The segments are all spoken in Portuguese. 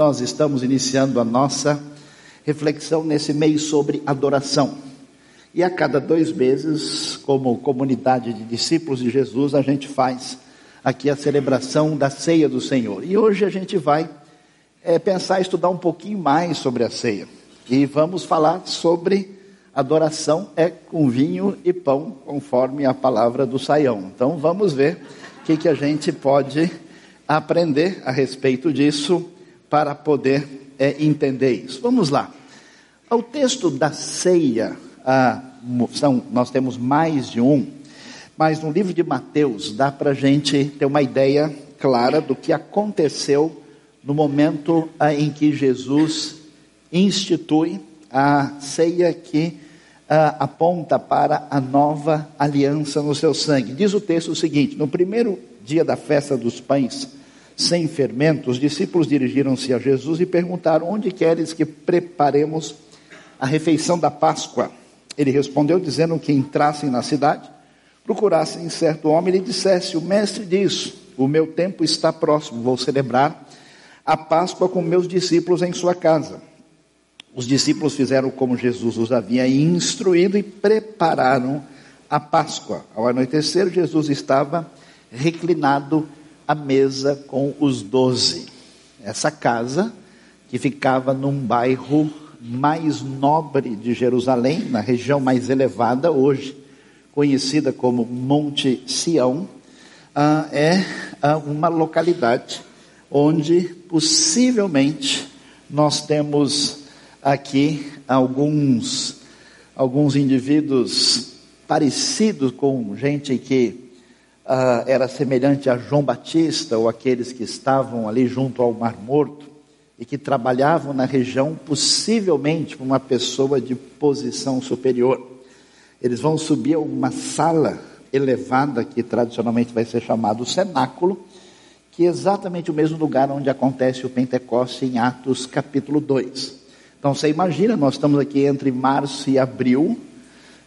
Nós estamos iniciando a nossa reflexão nesse mês sobre adoração. E a cada dois meses, como comunidade de discípulos de Jesus, a gente faz aqui a celebração da ceia do Senhor. E hoje a gente vai é, pensar, estudar um pouquinho mais sobre a ceia. E vamos falar sobre adoração é com vinho e pão, conforme a palavra do saião. Então vamos ver o que, que a gente pode aprender a respeito disso para poder é, entender isso. Vamos lá. O texto da ceia, nós temos mais de um, mas no livro de Mateus dá para a gente ter uma ideia clara do que aconteceu no momento em que Jesus institui a ceia que aponta para a nova aliança no seu sangue. Diz o texto o seguinte: no primeiro dia da festa dos pães sem fermento, os discípulos dirigiram-se a Jesus e perguntaram: Onde queres que preparemos a refeição da Páscoa? Ele respondeu, dizendo que entrassem na cidade, procurassem certo homem e lhe dissesse: O mestre diz: O meu tempo está próximo, vou celebrar a Páscoa com meus discípulos em sua casa. Os discípulos fizeram como Jesus os havia instruído e prepararam a Páscoa. Ao anoitecer, Jesus estava reclinado a mesa com os doze. Essa casa, que ficava num bairro mais nobre de Jerusalém, na região mais elevada, hoje conhecida como Monte Sião, ah, é ah, uma localidade onde possivelmente nós temos aqui alguns, alguns indivíduos parecidos com gente que uh, era semelhante a João Batista ou aqueles que estavam ali junto ao Mar Morto e que trabalhavam na região, possivelmente uma pessoa de posição superior. Eles vão subir a uma sala elevada que tradicionalmente vai ser chamado cenáculo, que é exatamente o mesmo lugar onde acontece o Pentecoste em Atos capítulo 2. Então você imagina, nós estamos aqui entre março e abril,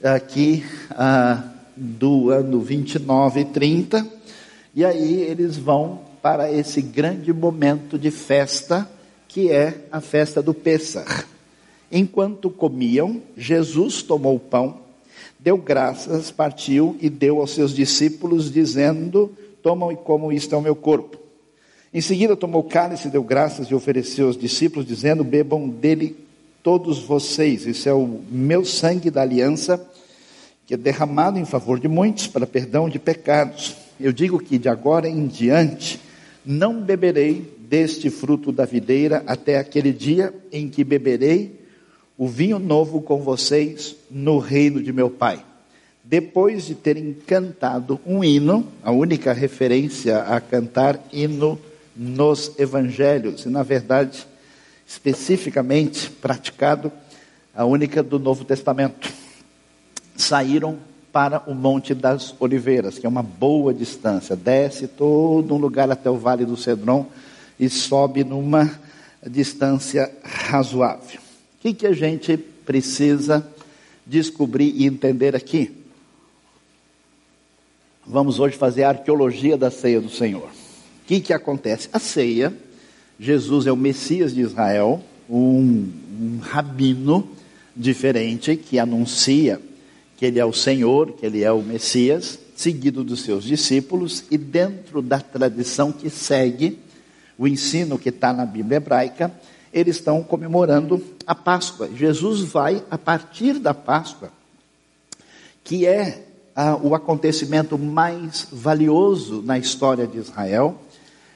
aqui uh, do ano 29 e 30, e aí eles vão para esse grande momento de festa, que é a festa do Pêssar. Enquanto comiam, Jesus tomou o pão, deu graças, partiu e deu aos seus discípulos, dizendo: Tomam e comam, isto é o meu corpo. Em seguida, tomou cálice, deu graças e ofereceu aos discípulos, dizendo: Bebam dele todos vocês, isso é o meu sangue da aliança que é derramado em favor de muitos para perdão de pecados. Eu digo que de agora em diante não beberei deste fruto da videira até aquele dia em que beberei o vinho novo com vocês no reino de meu Pai. Depois de terem cantado um hino, a única referência a cantar hino nos evangelhos, e na verdade, especificamente praticado, a única do Novo Testamento saíram para o Monte das Oliveiras, que é uma boa distância. Desce todo um lugar até o Vale do Cedron e sobe numa distância razoável. O que, que a gente precisa descobrir e entender aqui? Vamos hoje fazer a arqueologia da ceia do Senhor. O que, que acontece? A ceia, Jesus é o Messias de Israel, um, um rabino diferente que anuncia que ele é o Senhor, que ele é o Messias, seguido dos seus discípulos, e dentro da tradição que segue o ensino que está na Bíblia hebraica, eles estão comemorando a Páscoa. Jesus vai, a partir da Páscoa, que é ah, o acontecimento mais valioso na história de Israel,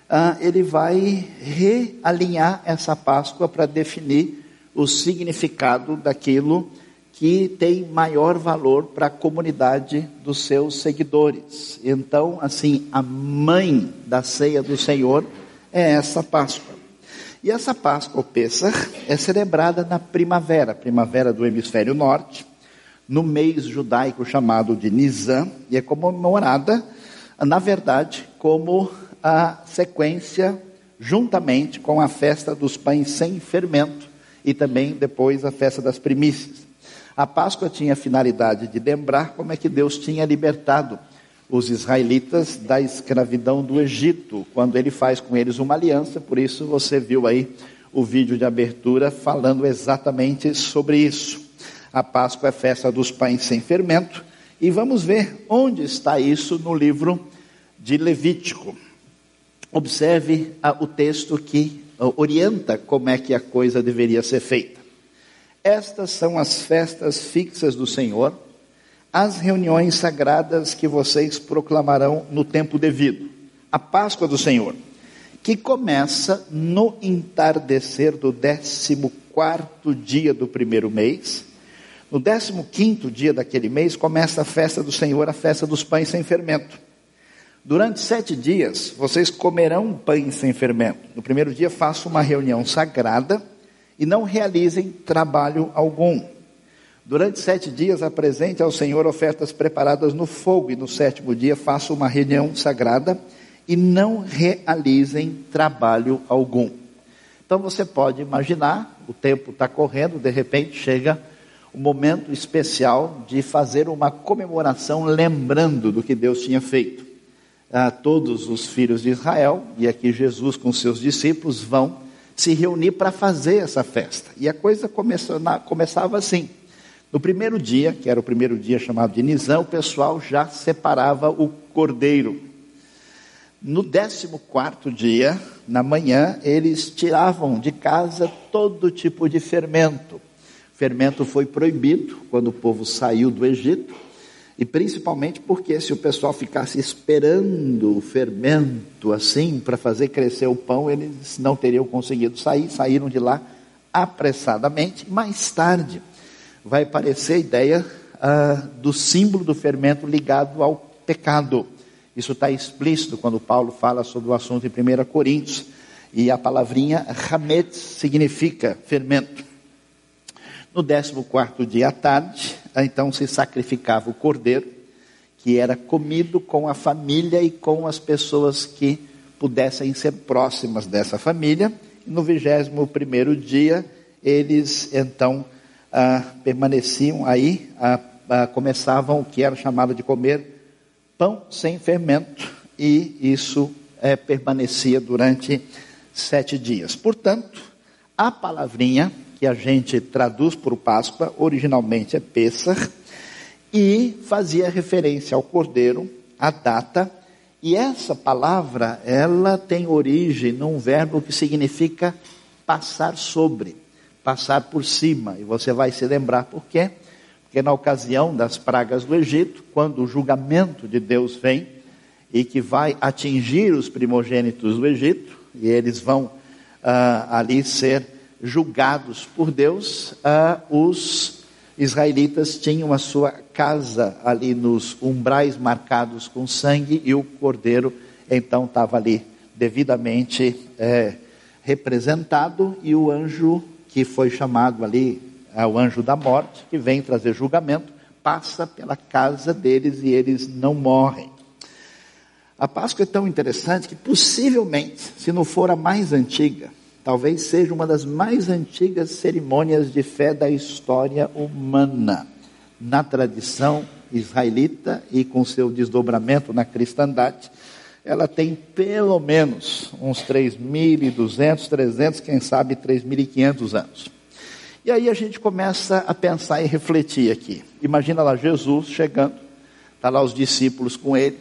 ah, ele vai realinhar essa Páscoa para definir o significado daquilo que tem maior valor para a comunidade dos seus seguidores. Então, assim, a mãe da ceia do Senhor é essa Páscoa. E essa Páscoa, o Pêssar, é celebrada na primavera, primavera do hemisfério norte, no mês judaico chamado de Nisan, e é comemorada, na verdade, como a sequência, juntamente com a festa dos pães sem fermento, e também depois a festa das primícias. A Páscoa tinha a finalidade de lembrar como é que Deus tinha libertado os israelitas da escravidão do Egito, quando ele faz com eles uma aliança, por isso você viu aí o vídeo de abertura falando exatamente sobre isso. A Páscoa é festa dos pães sem fermento, e vamos ver onde está isso no livro de Levítico. Observe o texto que orienta como é que a coisa deveria ser feita. Estas são as festas fixas do Senhor, as reuniões sagradas que vocês proclamarão no tempo devido. A Páscoa do Senhor, que começa no entardecer do décimo quarto dia do primeiro mês. No décimo quinto dia daquele mês começa a festa do Senhor, a festa dos pães sem fermento. Durante sete dias vocês comerão pães sem fermento. No primeiro dia façam uma reunião sagrada e não realizem trabalho algum. Durante sete dias apresente ao Senhor ofertas preparadas no fogo, e no sétimo dia faça uma reunião sagrada e não realizem trabalho algum. Então você pode imaginar, o tempo está correndo, de repente chega o um momento especial de fazer uma comemoração lembrando do que Deus tinha feito a todos os filhos de Israel, e aqui Jesus com seus discípulos vão se reunir para fazer essa festa. E a coisa começou na, começava assim. No primeiro dia, que era o primeiro dia chamado de Nizam, o pessoal já separava o cordeiro. No décimo quarto dia, na manhã, eles tiravam de casa todo tipo de fermento. O fermento foi proibido quando o povo saiu do Egito e principalmente porque se o pessoal ficasse esperando o fermento assim para fazer crescer o pão, eles não teriam conseguido sair, saíram de lá apressadamente. Mais tarde vai aparecer a ideia ah, do símbolo do fermento ligado ao pecado. Isso está explícito quando Paulo fala sobre o assunto em 1 Coríntios. E a palavrinha hametz significa fermento. No 14 dia à tarde, então se sacrificava o cordeiro, que era comido com a família e com as pessoas que pudessem ser próximas dessa família. E no 21 dia, eles então ah, permaneciam aí, ah, ah, começavam o que era chamado de comer pão sem fermento, e isso eh, permanecia durante sete dias. Portanto, a palavrinha que a gente traduz por Páscoa, originalmente é Pessah, e fazia referência ao cordeiro, à data, e essa palavra, ela tem origem num verbo que significa passar sobre, passar por cima, e você vai se lembrar por quê? Porque na ocasião das pragas do Egito, quando o julgamento de Deus vem, e que vai atingir os primogênitos do Egito, e eles vão ah, ali ser julgados por Deus, ah, os israelitas tinham a sua casa ali nos umbrais marcados com sangue e o cordeiro então estava ali devidamente é, representado e o anjo que foi chamado ali, é, o anjo da morte, que vem trazer julgamento, passa pela casa deles e eles não morrem. A Páscoa é tão interessante que possivelmente, se não for a mais antiga, talvez seja uma das mais antigas cerimônias de fé da história humana. Na tradição israelita e com seu desdobramento na cristandade, ela tem pelo menos uns 3.200, 300, quem sabe 3.500 anos. E aí a gente começa a pensar e refletir aqui. Imagina lá Jesus chegando, está lá os discípulos com ele,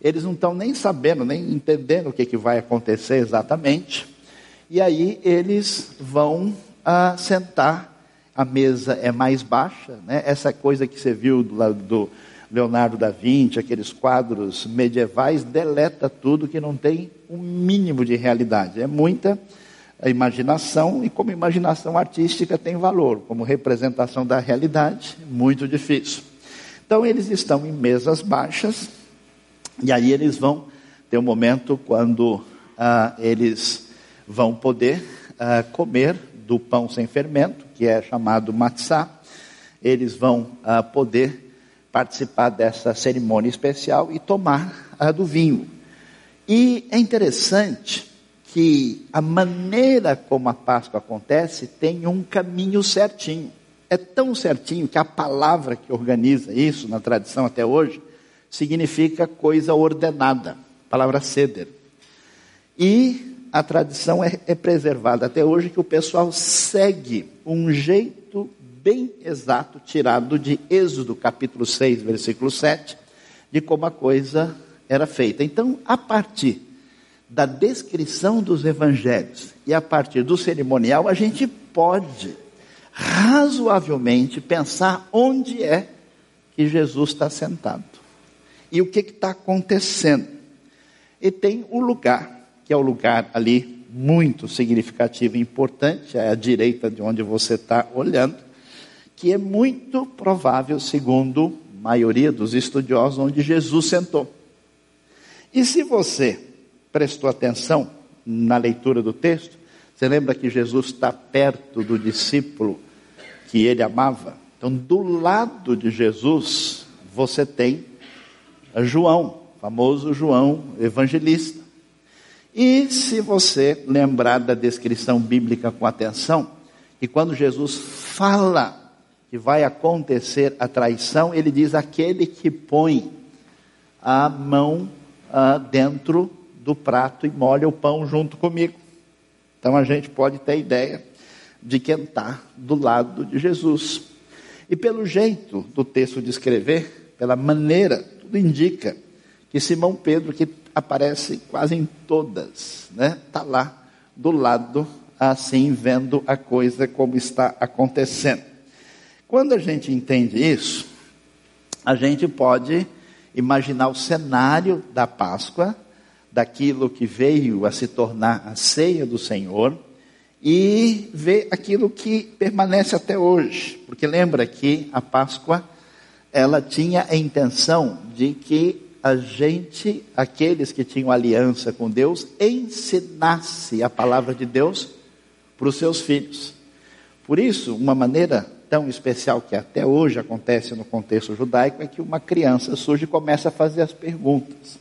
eles não estão nem sabendo, nem entendendo o que, que vai acontecer exatamente. E aí eles vão ah, sentar, a mesa é mais baixa, né? essa coisa que você viu do lado do Leonardo da Vinci, aqueles quadros medievais, deleta tudo que não tem um mínimo de realidade. É muita imaginação, e como imaginação artística tem valor, como representação da realidade, muito difícil. Então eles estão em mesas baixas, e aí eles vão ter um momento quando ah, eles vão poder uh, comer do pão sem fermento, que é chamado matzá. Eles vão uh, poder participar dessa cerimônia especial e tomar uh, do vinho. E é interessante que a maneira como a Páscoa acontece tem um caminho certinho. É tão certinho que a palavra que organiza isso na tradição até hoje significa coisa ordenada, palavra ceder. E a tradição é, é preservada até hoje que o pessoal segue um jeito bem exato, tirado de Êxodo capítulo 6, versículo 7, de como a coisa era feita. Então, a partir da descrição dos evangelhos e a partir do cerimonial, a gente pode razoavelmente pensar onde é que Jesus está sentado e o que está acontecendo. E tem um lugar, que é o lugar ali muito significativo e importante, é à direita de onde você está olhando, que é muito provável, segundo a maioria dos estudiosos, onde Jesus sentou. E se você prestou atenção na leitura do texto, você lembra que Jesus está perto do discípulo que ele amava? Então, do lado de Jesus, você tem João, famoso João evangelista. E se você lembrar da descrição bíblica com atenção, que quando Jesus fala que vai acontecer a traição, ele diz: aquele que põe a mão ah, dentro do prato e molha o pão junto comigo. Então a gente pode ter ideia de quem está do lado de Jesus. E pelo jeito do texto de escrever, pela maneira, tudo indica que Simão Pedro, que aparece quase em todas, né, está lá do lado, assim, vendo a coisa como está acontecendo. Quando a gente entende isso, a gente pode imaginar o cenário da Páscoa, daquilo que veio a se tornar a ceia do Senhor, e ver aquilo que permanece até hoje. Porque lembra que a Páscoa, ela tinha a intenção de que a gente, aqueles que tinham aliança com Deus, ensinasse a palavra de Deus para os seus filhos. Por isso, uma maneira tão especial que até hoje acontece no contexto judaico é que uma criança surge e começa a fazer as perguntas.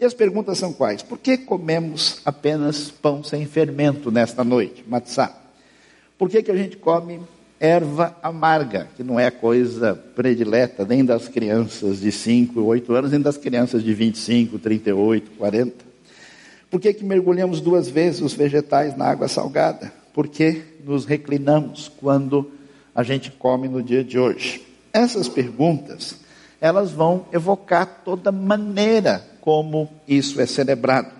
E as perguntas são quais? Por que comemos apenas pão sem fermento nesta noite, matzá? Por que, que a gente come erva amarga, que não é coisa predileta nem das crianças de 5, 8 anos, nem das crianças de 25, 38, 40? Por que, que mergulhamos duas vezes os vegetais na água salgada? Por que nos reclinamos quando a gente come no dia de hoje? Essas perguntas, elas vão evocar toda maneira como isso é celebrado.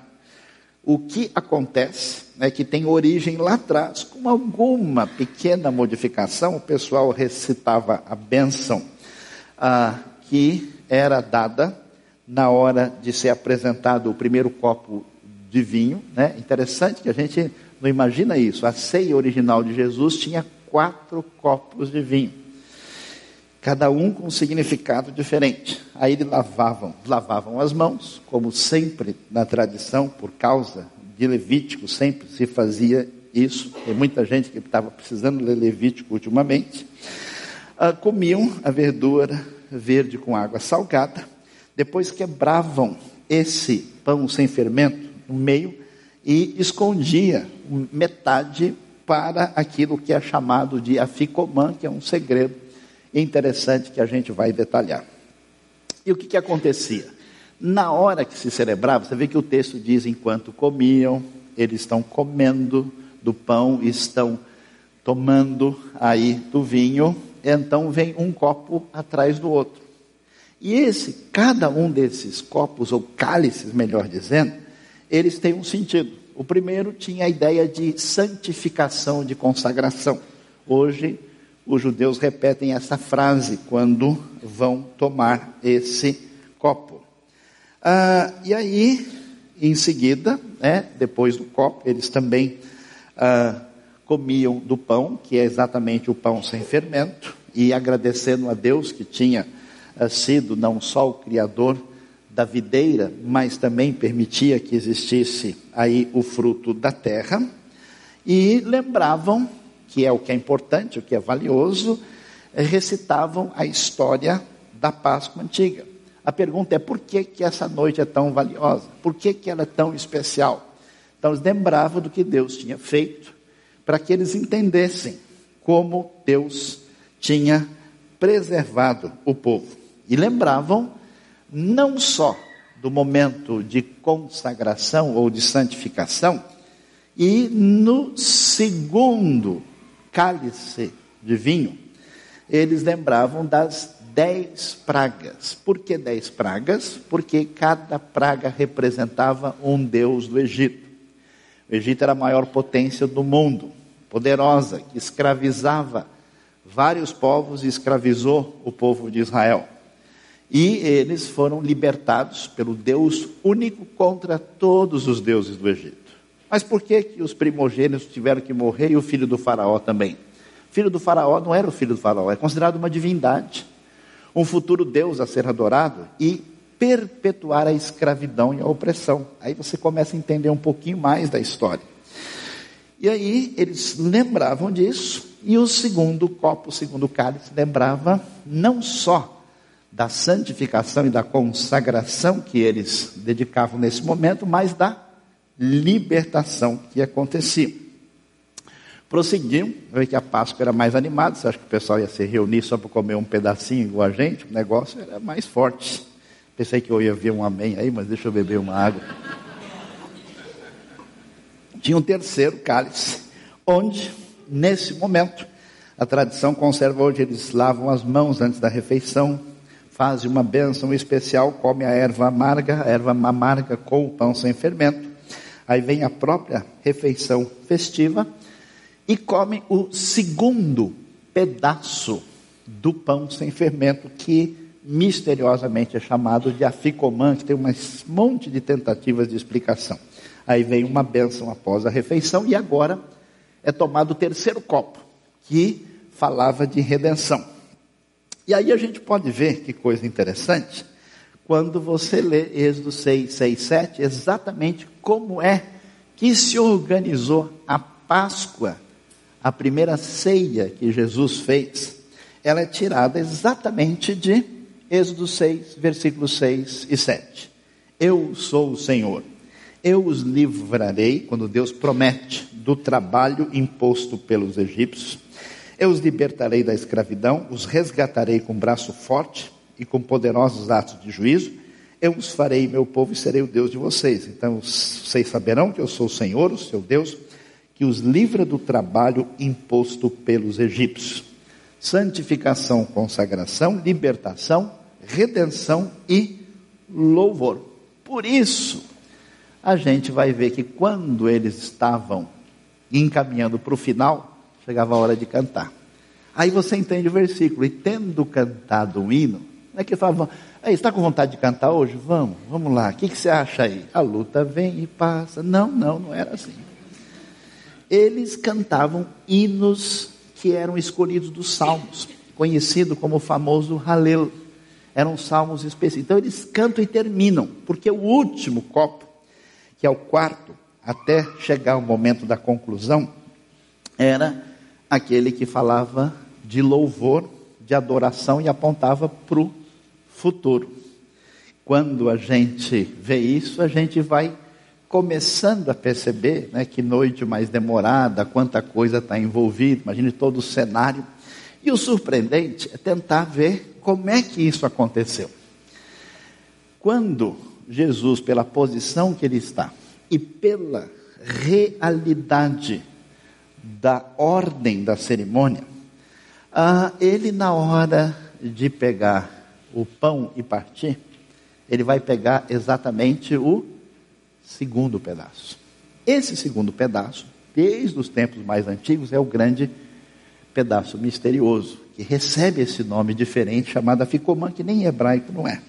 O que acontece é que tem origem lá atrás, com alguma pequena modificação, o pessoal recitava a bênção ah, que era dada na hora de ser apresentado o primeiro copo de vinho. Né? Interessante que a gente não imagina isso. A ceia original de Jesus tinha quatro copos de vinho, cada um com um significado diferente. Aí eles lavavam, lavavam as mãos, como sempre na tradição, por causa de Levítico, sempre se fazia isso. Tem muita gente que estava precisando ler Levítico ultimamente. Ah, comiam a verdura verde com água salgada, depois quebravam esse pão sem fermento no meio e escondia metade para aquilo que é chamado de aficomã, que é um segredo interessante que a gente vai detalhar. E o que, que acontecia? Na hora que se celebrava, você vê que o texto diz: enquanto comiam, eles estão comendo do pão, estão tomando aí do vinho, então vem um copo atrás do outro. E esse, cada um desses copos, ou cálices, melhor dizendo, eles têm um sentido. O primeiro tinha a ideia de santificação, de consagração. Hoje, os judeus repetem essa frase quando vão tomar esse copo. Ah, e aí, em seguida, né, depois do copo, eles também ah, comiam do pão, que é exatamente o pão sem fermento, e agradecendo a Deus que tinha ah, sido não só o Criador da videira, mas também permitia que existisse aí o fruto da terra, e lembravam, que é o que é importante, o que é valioso, recitavam a história da Páscoa antiga. A pergunta é por que, que essa noite é tão valiosa? Por que, que ela é tão especial? Então eles lembravam do que Deus tinha feito, para que eles entendessem como Deus tinha preservado o povo. E lembravam não só do momento de consagração ou de santificação, e no segundo cálice de vinho, eles lembravam das dez pragas. Por que dez pragas? Porque cada praga representava um deus do Egito. O Egito era a maior potência do mundo, poderosa, que escravizava vários povos e escravizou o povo de Israel. E eles foram libertados pelo Deus único contra todos os deuses do Egito. Mas por que, que os primogênitos tiveram que morrer e o filho do faraó também? O filho do faraó não era o filho do faraó, é considerado uma divindade, um futuro Deus a ser adorado e perpetuar a escravidão e a opressão. Aí você começa a entender um pouquinho mais da história. E aí eles lembravam disso, e o segundo copo, o segundo cálice, lembrava não só da santificação e da consagração que eles dedicavam nesse momento, mas da libertação que acontecia. Prosseguiam, eu vi que a Páscoa era mais animada, você acha que o pessoal ia se reunir só para comer um pedacinho igual a gente? O negócio era mais forte. Pensei que eu ia ver um amém aí, mas deixa eu beber uma água. Tinha um terceiro cálice, onde, nesse momento, a tradição conserva hoje, eles lavam as mãos antes da refeição, fazem uma bênção especial, come a erva amarga, a erva amarga com o pão sem fermento. Aí vem a própria refeição festiva e come o segundo pedaço do pão sem fermento, que misteriosamente é chamado de aficomã, que tem um monte de tentativas de explicação. Aí vem uma bênção após a refeição e agora é tomado o terceiro copo, que falava de redenção. E aí a gente pode ver que coisa interessante, quando você lê Êxodo 6, 6, 7, exatamente como é que se organizou a Páscoa a primeira ceia que Jesus fez, ela é tirada exatamente de Êxodo 6, versículos 6 e 7. Eu sou o Senhor. Eu os livrarei, quando Deus promete, do trabalho imposto pelos egípcios. Eu os libertarei da escravidão, os resgatarei com braço forte e com poderosos atos de juízo. Eu os farei meu povo e serei o Deus de vocês. Então vocês saberão que eu sou o Senhor, o seu Deus que os livra do trabalho imposto pelos egípcios. Santificação, consagração, libertação, redenção e louvor. Por isso, a gente vai ver que quando eles estavam encaminhando para o final, chegava a hora de cantar. Aí você entende o versículo, e tendo cantado um hino, não é que falavam, aí, está com vontade de cantar hoje? Vamos, vamos lá, o que, que você acha aí? A luta vem e passa. Não, não, não era assim eles cantavam hinos que eram escolhidos dos salmos, conhecido como o famoso Halel. Eram salmos específicos. Então eles cantam e terminam, porque o último copo, que é o quarto, até chegar o momento da conclusão, era aquele que falava de louvor, de adoração e apontava para o futuro. Quando a gente vê isso, a gente vai começando a perceber né, que noite mais demorada, quanta coisa está envolvida, imagine todo o cenário. E o surpreendente é tentar ver como é que isso aconteceu. Quando Jesus, pela posição que ele está e pela realidade da ordem da cerimônia, ah, ele, na hora de pegar o pão e partir, ele vai pegar exatamente o segundo pedaço. Esse segundo pedaço, desde os tempos mais antigos, é o grande pedaço misterioso, que recebe esse nome diferente chamado Aficomã, que nem hebraico não é.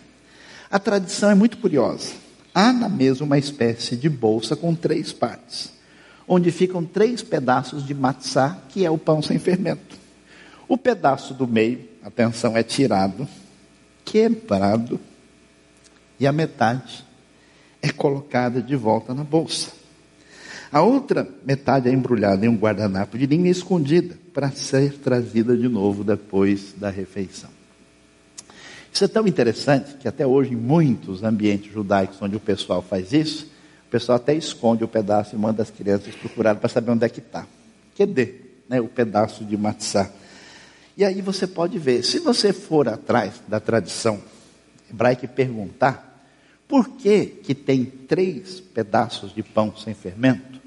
A tradição é muito curiosa. Há na mesa uma espécie de bolsa com três partes, onde ficam três pedaços de matzá, que é o pão sem fermento. O pedaço do meio, atenção, é tirado, quebrado, e a metade é colocada de volta na bolsa. A outra metade é embrulhada em um guardanapo de linha escondida para ser trazida de novo depois da refeição. Isso é tão interessante que até hoje em muitos ambientes judaicos onde o pessoal faz isso, o pessoal até esconde o pedaço e manda as crianças procurar para saber onde é que está. Cadê né, o pedaço de matzá? E aí você pode ver, se você for atrás da tradição hebraica e perguntar por que, que tem três pedaços de pão sem fermento,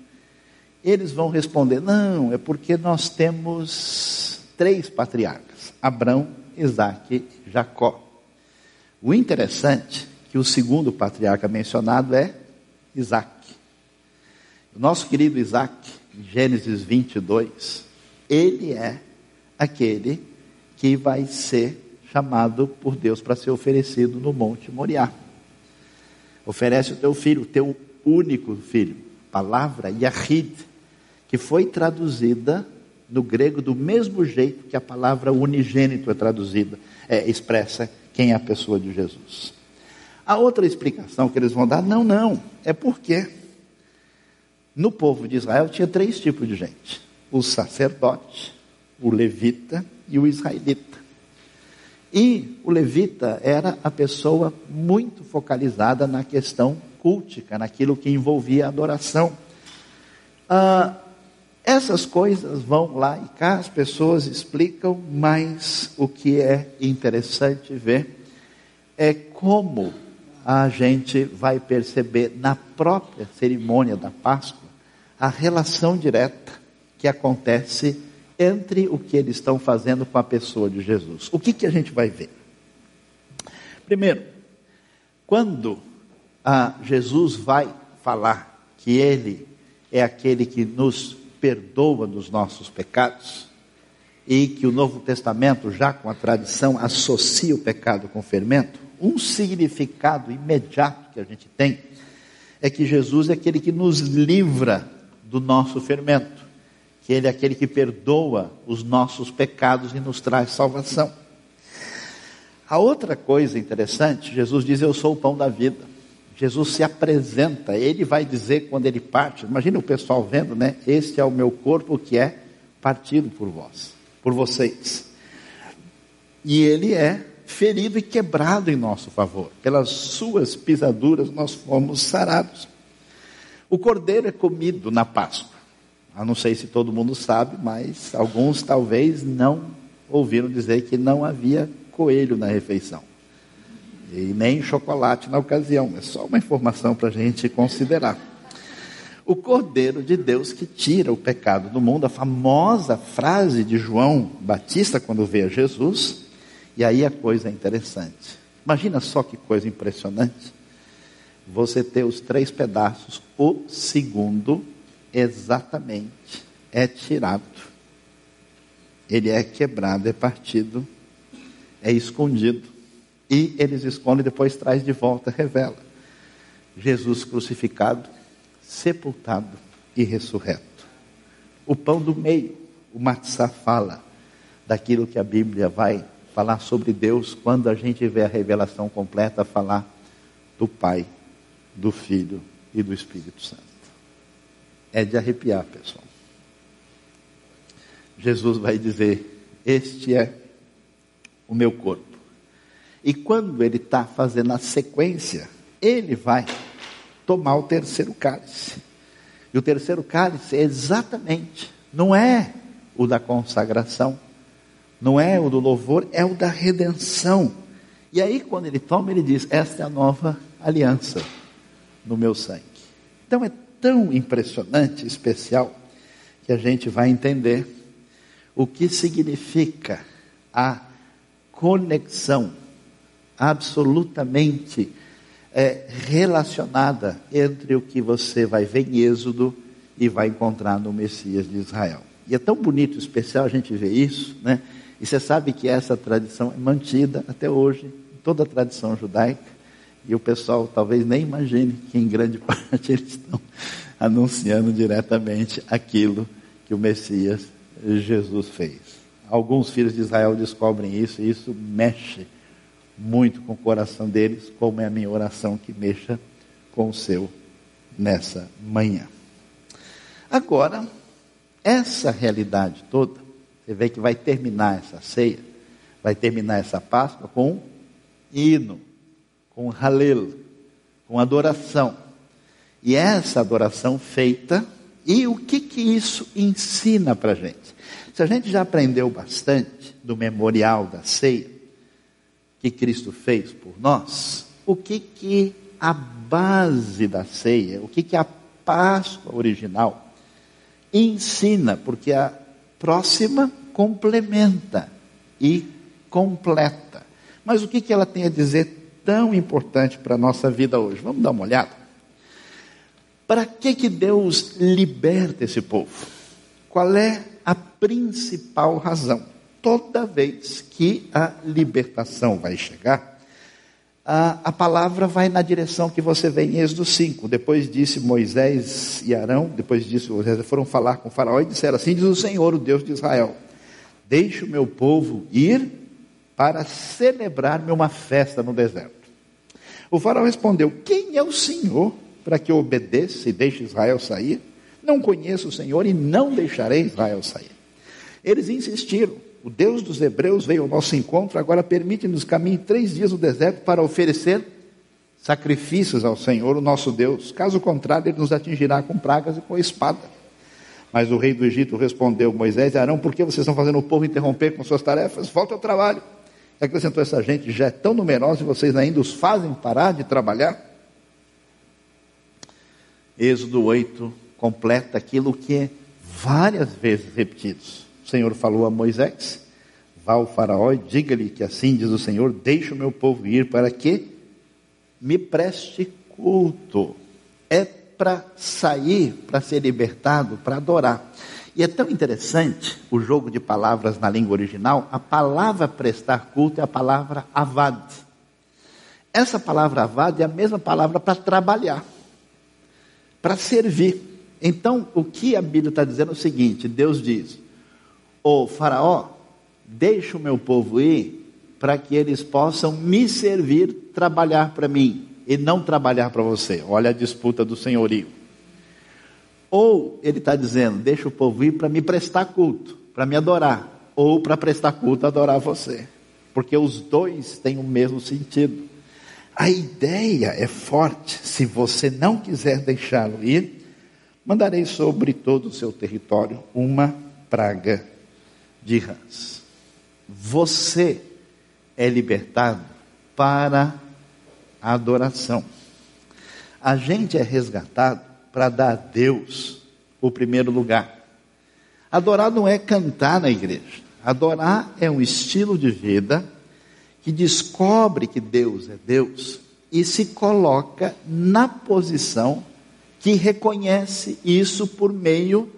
eles vão responder: não, é porque nós temos três patriarcas: Abraão, Isaac e Jacó. O interessante é que o segundo patriarca mencionado é Isaac. O nosso querido Isaac, em Gênesis 22, ele é aquele que vai ser chamado por Deus para ser oferecido no Monte Moriá. Oferece o teu filho, o teu único filho. Palavra Yahid, que foi traduzida no grego do mesmo jeito que a palavra unigênito é traduzida, é, expressa quem é a pessoa de Jesus. A outra explicação que eles vão dar, não, não, é porque no povo de Israel tinha três tipos de gente: o sacerdote, o levita e o israelita. E o levita era a pessoa muito focalizada na questão cultica, naquilo que envolvia a adoração. Ah, essas coisas vão lá e cá, as pessoas explicam, mas o que é interessante ver é como a gente vai perceber na própria cerimônia da Páscoa a relação direta que acontece entre o que eles estão fazendo com a pessoa de Jesus. O que, que a gente vai ver? Primeiro, quando Jesus vai falar que Ele é aquele que nos perdoa dos nossos pecados, e que o Novo Testamento, já com a tradição, associa o pecado com o fermento, um significado imediato que a gente tem é que Jesus é aquele que nos livra do nosso fermento, que Ele é aquele que perdoa os nossos pecados e nos traz salvação. A outra coisa interessante, Jesus diz: Eu sou o pão da vida. Jesus se apresenta, ele vai dizer quando ele parte, imagina o pessoal vendo, né? Este é o meu corpo que é partido por vós, por vocês. E ele é ferido e quebrado em nosso favor. Pelas suas pisaduras nós fomos sarados. O cordeiro é comido na Páscoa. Eu não sei se todo mundo sabe, mas alguns talvez não ouviram dizer que não havia coelho na refeição. E nem chocolate na ocasião. É só uma informação para a gente considerar. O Cordeiro de Deus que tira o pecado do mundo, a famosa frase de João Batista quando vê Jesus, e aí a coisa é interessante. Imagina só que coisa impressionante. Você ter os três pedaços, o segundo exatamente é tirado. Ele é quebrado, é partido, é escondido. E eles escondem, depois traz de volta, revela. Jesus crucificado, sepultado e ressurreto. O pão do meio, o matzá fala daquilo que a Bíblia vai falar sobre Deus quando a gente vê a revelação completa falar do Pai, do Filho e do Espírito Santo. É de arrepiar, pessoal. Jesus vai dizer: Este é o meu corpo. E quando ele está fazendo a sequência, ele vai tomar o terceiro cálice. E o terceiro cálice é exatamente, não é o da consagração, não é o do louvor, é o da redenção. E aí, quando ele toma, ele diz: Esta é a nova aliança no meu sangue. Então é tão impressionante, especial, que a gente vai entender o que significa a conexão absolutamente é, relacionada entre o que você vai ver em Êxodo e vai encontrar no Messias de Israel. E é tão bonito, especial a gente ver isso, né? E você sabe que essa tradição é mantida até hoje, em toda a tradição judaica, e o pessoal talvez nem imagine que em grande parte eles estão anunciando diretamente aquilo que o Messias Jesus fez. Alguns filhos de Israel descobrem isso e isso mexe muito com o coração deles, como é a minha oração que mexa com o seu nessa manhã. Agora, essa realidade toda você vê que vai terminar essa ceia, vai terminar essa Páscoa com hino, com halel, com adoração. E essa adoração feita, e o que que isso ensina para a gente? Se a gente já aprendeu bastante do memorial da ceia, que Cristo fez por nós, o que que a base da ceia, o que que a Páscoa original ensina, porque a próxima complementa e completa. Mas o que que ela tem a dizer tão importante para a nossa vida hoje? Vamos dar uma olhada? Para que que Deus liberta esse povo? Qual é a principal razão? toda vez que a libertação vai chegar, a, a palavra vai na direção que você vê em Êxodo 5. Depois disse Moisés e Arão, depois disso foram falar com o faraó e disseram assim, diz o Senhor, o Deus de Israel, deixe o meu povo ir para celebrar-me uma festa no deserto. O faraó respondeu, quem é o Senhor para que eu obedeça e deixe Israel sair? Não conheço o Senhor e não deixarei Israel sair. Eles insistiram, o Deus dos Hebreus veio ao nosso encontro, agora permite-nos caminhar três dias no deserto para oferecer sacrifícios ao Senhor, o nosso Deus. Caso contrário, ele nos atingirá com pragas e com espada. Mas o rei do Egito respondeu: Moisés e Arão, por que vocês estão fazendo o povo interromper com suas tarefas? Volta ao trabalho. Acrescentou essa gente, já é tão numerosa e vocês ainda os fazem parar de trabalhar? Êxodo 8 completa aquilo que é várias vezes repetidos. Senhor falou a Moisés: Vá ao Faraó e diga-lhe que assim diz o Senhor: Deixe o meu povo ir para que me preste culto. É para sair, para ser libertado, para adorar. E é tão interessante o jogo de palavras na língua original, a palavra prestar culto é a palavra avad. Essa palavra avad é a mesma palavra para trabalhar, para servir. Então, o que a Bíblia está dizendo é o seguinte: Deus diz: Ô Faraó, deixa o meu povo ir para que eles possam me servir, trabalhar para mim e não trabalhar para você. Olha a disputa do senhorio. Ou ele está dizendo, deixa o povo ir para me prestar culto, para me adorar, ou para prestar culto, adorar você. Porque os dois têm o mesmo sentido. A ideia é forte. Se você não quiser deixá-lo ir, mandarei sobre todo o seu território uma praga de rãs. Você é libertado para a adoração. A gente é resgatado para dar a Deus o primeiro lugar. Adorar não é cantar na igreja. Adorar é um estilo de vida que descobre que Deus é Deus e se coloca na posição que reconhece isso por meio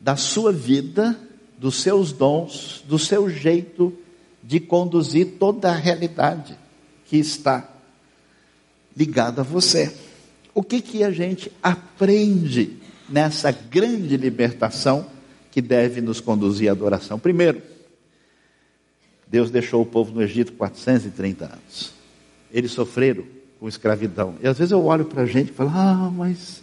da sua vida dos seus dons, do seu jeito de conduzir toda a realidade que está ligada a você. O que que a gente aprende nessa grande libertação que deve nos conduzir à adoração? Primeiro, Deus deixou o povo no Egito 430 anos. Eles sofreram com escravidão. E às vezes eu olho para a gente e falo: Ah, mas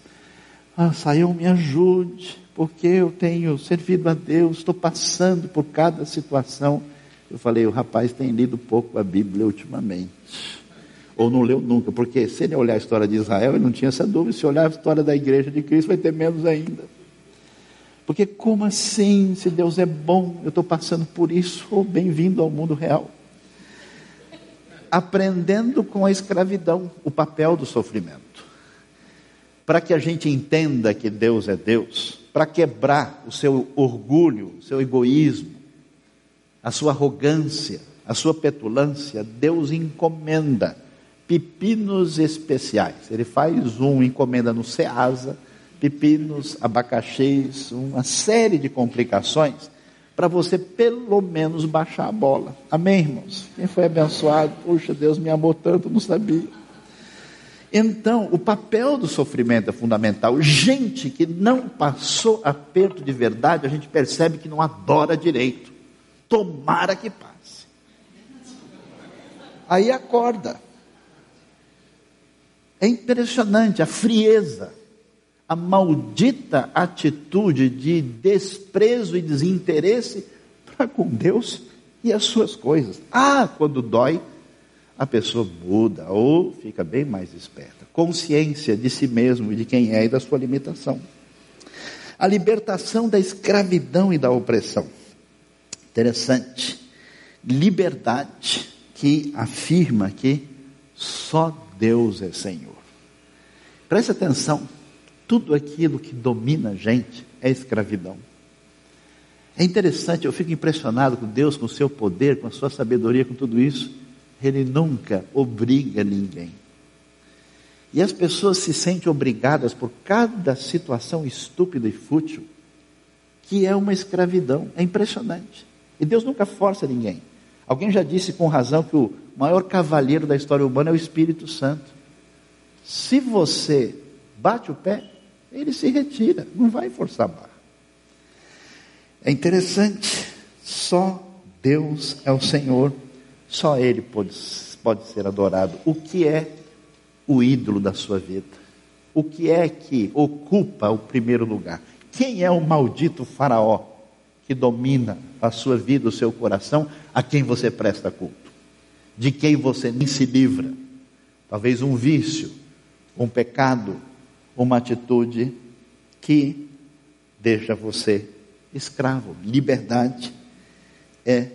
ah, saiu, me ajude porque eu tenho servido a Deus, estou passando por cada situação. Eu falei, o rapaz tem lido pouco a Bíblia ultimamente. Ou não leu nunca, porque se ele olhar a história de Israel, ele não tinha essa dúvida. Se olhar a história da igreja de Cristo, vai ter menos ainda. Porque como assim, se Deus é bom, eu estou passando por isso, ou oh, bem-vindo ao mundo real. Aprendendo com a escravidão o papel do sofrimento. Para que a gente entenda que Deus é Deus, para quebrar o seu orgulho, seu egoísmo, a sua arrogância, a sua petulância, Deus encomenda pepinos especiais. Ele faz um, encomenda no Ceasa, pepinos, abacaxis, uma série de complicações para você pelo menos baixar a bola. Amém, irmãos? Quem foi abençoado? Puxa, Deus me amou tanto, não sabia. Então, o papel do sofrimento é fundamental. Gente que não passou aperto de verdade, a gente percebe que não adora direito. Tomara que passe. Aí acorda. É impressionante a frieza, a maldita atitude de desprezo e desinteresse para com Deus e as suas coisas. Ah, quando dói, a pessoa muda ou fica bem mais esperta. Consciência de si mesmo de quem é e da sua limitação. A libertação da escravidão e da opressão. Interessante. Liberdade que afirma que só Deus é Senhor. Preste atenção, tudo aquilo que domina a gente é escravidão. É interessante, eu fico impressionado com Deus, com o seu poder, com a sua sabedoria, com tudo isso. Ele nunca obriga ninguém. E as pessoas se sentem obrigadas por cada situação estúpida e fútil, que é uma escravidão. É impressionante. E Deus nunca força ninguém. Alguém já disse com razão que o maior cavalheiro da história humana é o Espírito Santo. Se você bate o pé, ele se retira, não vai forçar a barra. É interessante, só Deus é o Senhor, só Ele pode, pode ser adorado. O que é o ídolo da sua vida? O que é que ocupa o primeiro lugar? Quem é o maldito Faraó que domina a sua vida, o seu coração, a quem você presta culto? De quem você nem se livra? Talvez um vício, um pecado, uma atitude que deixa você escravo. Liberdade é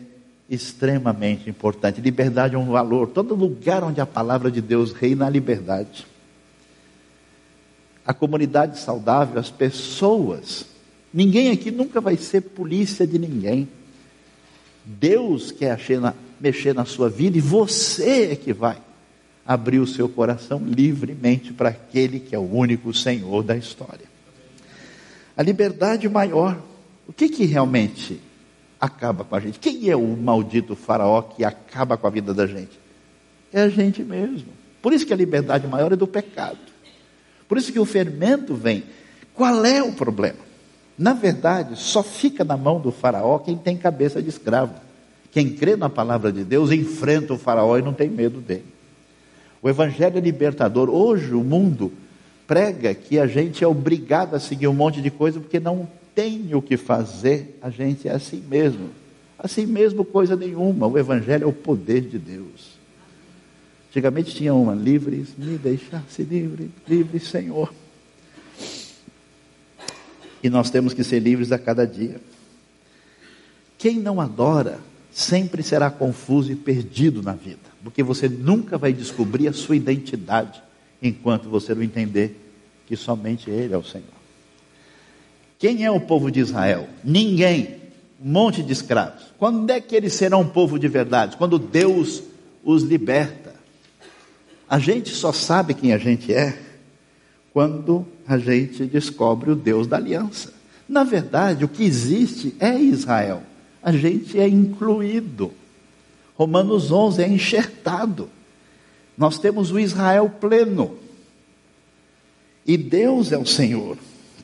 extremamente importante. Liberdade é um valor. Todo lugar onde a palavra de Deus reina, a liberdade. A comunidade saudável, as pessoas. Ninguém aqui nunca vai ser polícia de ninguém. Deus quer mexer na sua vida e você é que vai abrir o seu coração livremente para aquele que é o único Senhor da história. A liberdade maior o que, que realmente acaba com a gente? Quem é o maldito faraó que acaba com a vida da gente? É a gente mesmo. Por isso que a liberdade maior é do pecado. Por isso que o fermento vem. Qual é o problema? Na verdade, só fica na mão do faraó quem tem cabeça de escravo. Quem crê na palavra de Deus enfrenta o faraó e não tem medo dele. O evangelho é libertador. Hoje o mundo prega que a gente é obrigado a seguir um monte de coisa porque não tem o que fazer, a gente é assim mesmo. Assim mesmo, coisa nenhuma. O Evangelho é o poder de Deus. Antigamente tinha uma, livres, me deixasse livre, livre, Senhor. E nós temos que ser livres a cada dia. Quem não adora sempre será confuso e perdido na vida, porque você nunca vai descobrir a sua identidade enquanto você não entender que somente Ele é o Senhor. Quem é o povo de Israel? Ninguém. Um monte de escravos. Quando é que eles serão um povo de verdade? Quando Deus os liberta. A gente só sabe quem a gente é quando a gente descobre o Deus da aliança. Na verdade, o que existe é Israel. A gente é incluído. Romanos 11 é enxertado. Nós temos o Israel pleno. E Deus é o Senhor.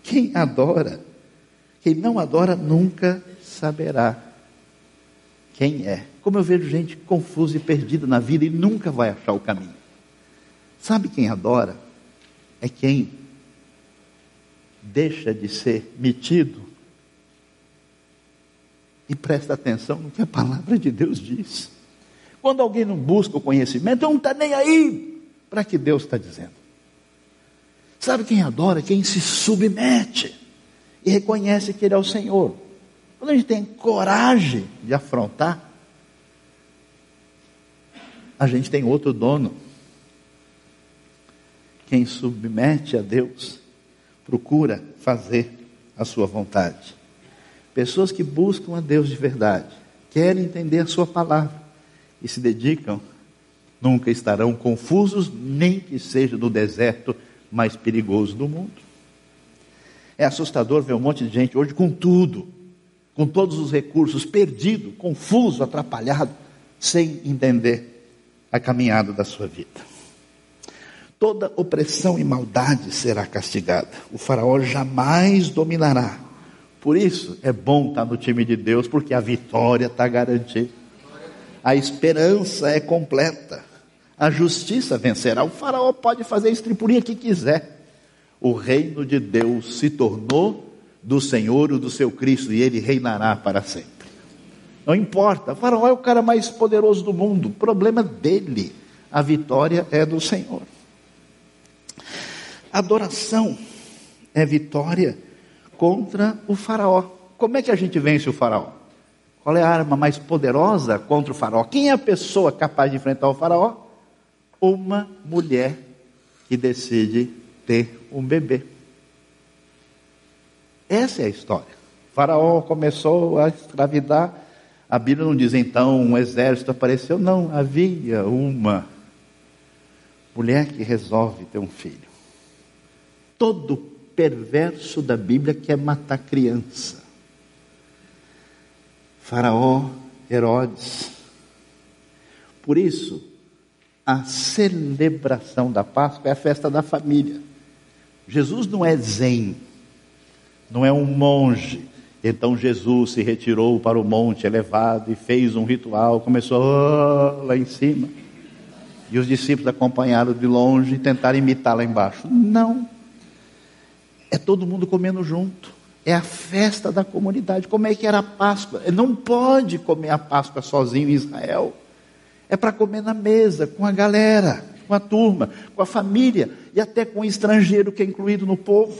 Quem adora, quem não adora nunca saberá quem é. Como eu vejo gente confusa e perdida na vida e nunca vai achar o caminho. Sabe quem adora? É quem deixa de ser metido e presta atenção no que a palavra de Deus diz. Quando alguém não busca o conhecimento, não está nem aí para que Deus está dizendo. Sabe quem adora? Quem se submete e reconhece que Ele é o Senhor. Quando a gente tem coragem de afrontar, a gente tem outro dono. Quem submete a Deus procura fazer a sua vontade. Pessoas que buscam a Deus de verdade, querem entender a sua palavra e se dedicam, nunca estarão confusos, nem que seja no deserto mais perigoso do mundo. É assustador ver um monte de gente hoje com tudo, com todos os recursos, perdido, confuso, atrapalhado, sem entender a caminhada da sua vida. Toda opressão e maldade será castigada. O faraó jamais dominará. Por isso é bom estar no time de Deus, porque a vitória está garantida. A esperança é completa a justiça vencerá. O faraó pode fazer a estripulia que quiser. O reino de Deus se tornou do Senhor, o do seu Cristo, e ele reinará para sempre. Não importa, o faraó é o cara mais poderoso do mundo, o problema dele, a vitória é do Senhor. Adoração é vitória contra o faraó. Como é que a gente vence o faraó? Qual é a arma mais poderosa contra o faraó? Quem é a pessoa capaz de enfrentar o faraó? Uma mulher que decide ter um bebê. Essa é a história. O faraó começou a escravidar. A Bíblia não diz então um exército apareceu, não, havia uma mulher que resolve ter um filho. Todo perverso da Bíblia quer matar criança. Faraó, Herodes. Por isso, a celebração da Páscoa é a festa da família. Jesus não é zen, não é um monge. Então Jesus se retirou para o monte elevado e fez um ritual, começou oh, lá em cima. E os discípulos acompanharam de longe e tentaram imitar lá embaixo. Não. É todo mundo comendo junto. É a festa da comunidade. Como é que era a Páscoa? Não pode comer a Páscoa sozinho em Israel. É para comer na mesa, com a galera, com a turma, com a família e até com o estrangeiro que é incluído no povo.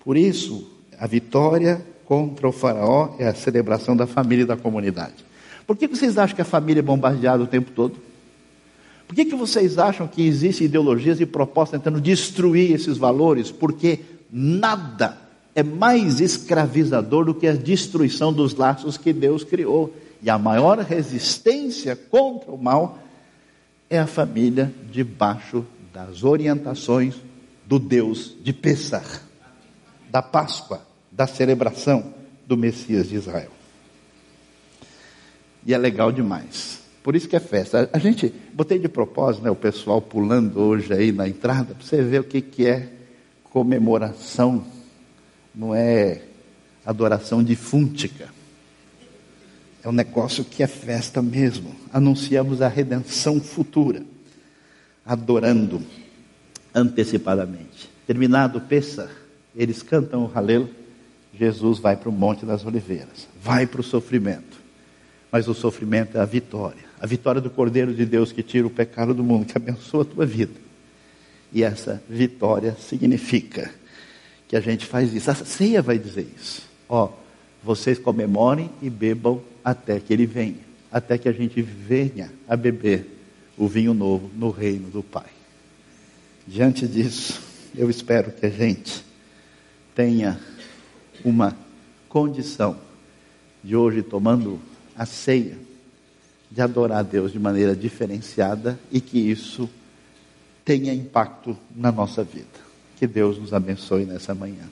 Por isso, a vitória contra o faraó é a celebração da família e da comunidade. Por que vocês acham que a família é bombardeada o tempo todo? Por que, que vocês acham que existem ideologias e propostas tentando destruir esses valores? Porque nada é mais escravizador do que a destruição dos laços que Deus criou. E a maior resistência contra o mal é a família debaixo das orientações do Deus de Pessah, da Páscoa da celebração do Messias de Israel. E é legal demais. Por isso que é festa. A gente, botei de propósito, né, o pessoal pulando hoje aí na entrada, para você ver o que, que é comemoração. Não é adoração difúntica. É um negócio que é festa mesmo. Anunciamos a redenção futura, adorando antecipadamente. Terminado o Pessah, eles cantam o Halel Jesus vai para o Monte das Oliveiras, vai para o sofrimento. Mas o sofrimento é a vitória, a vitória do Cordeiro de Deus que tira o pecado do mundo, que abençoa a tua vida. E essa vitória significa que a gente faz isso. A ceia vai dizer isso. Ó, vocês comemorem e bebam até que ele venha, até que a gente venha a beber o vinho novo no reino do Pai. Diante disso, eu espero que a gente tenha uma condição de hoje, tomando a ceia, de adorar a Deus de maneira diferenciada e que isso tenha impacto na nossa vida. Que Deus nos abençoe nessa manhã.